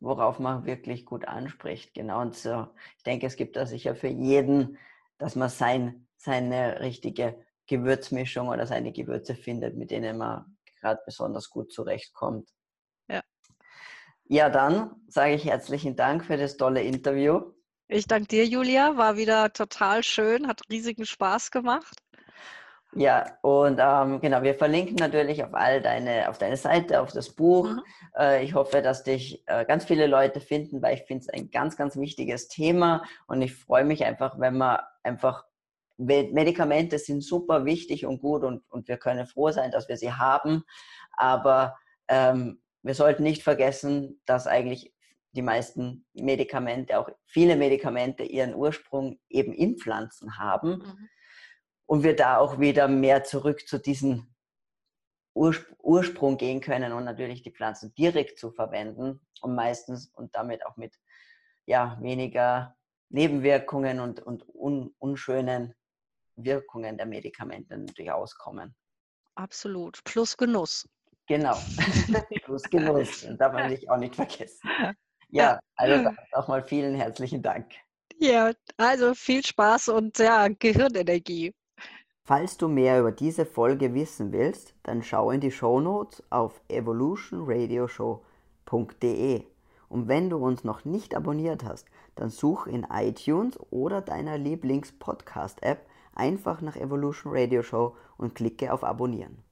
worauf man wirklich gut anspricht. Genau. Und so, ich denke, es gibt da sicher für jeden, dass man sein, seine richtige Gewürzmischung oder seine Gewürze findet, mit denen man gerade besonders gut zurechtkommt. Ja, dann sage ich herzlichen Dank für das tolle Interview. Ich danke dir, Julia. War wieder total schön, hat riesigen Spaß gemacht. Ja, und ähm, genau, wir verlinken natürlich auf all deine, auf deine Seite, auf das Buch. Mhm. Äh, ich hoffe, dass dich äh, ganz viele Leute finden, weil ich finde es ein ganz, ganz wichtiges Thema und ich freue mich einfach, wenn man einfach Medikamente sind super wichtig und gut und, und wir können froh sein, dass wir sie haben. Aber ähm, wir sollten nicht vergessen, dass eigentlich die meisten Medikamente, auch viele Medikamente, ihren Ursprung eben in Pflanzen haben. Mhm. Und wir da auch wieder mehr zurück zu diesem Ursprung gehen können und natürlich die Pflanzen direkt zu verwenden und meistens und damit auch mit ja, weniger Nebenwirkungen und, und un, unschönen Wirkungen der Medikamente natürlich auskommen. Absolut. Plus Genuss. Genau. Plus Genuss. Darf man sich auch nicht vergessen. Ja, also nochmal vielen herzlichen Dank. Ja, also viel Spaß und ja, Gehirnenergie. Falls du mehr über diese Folge wissen willst, dann schau in die Shownotes auf evolutionradioshow.de. Und wenn du uns noch nicht abonniert hast, dann such in iTunes oder deiner Lieblings-Podcast-App einfach nach Evolution Radio Show und klicke auf Abonnieren.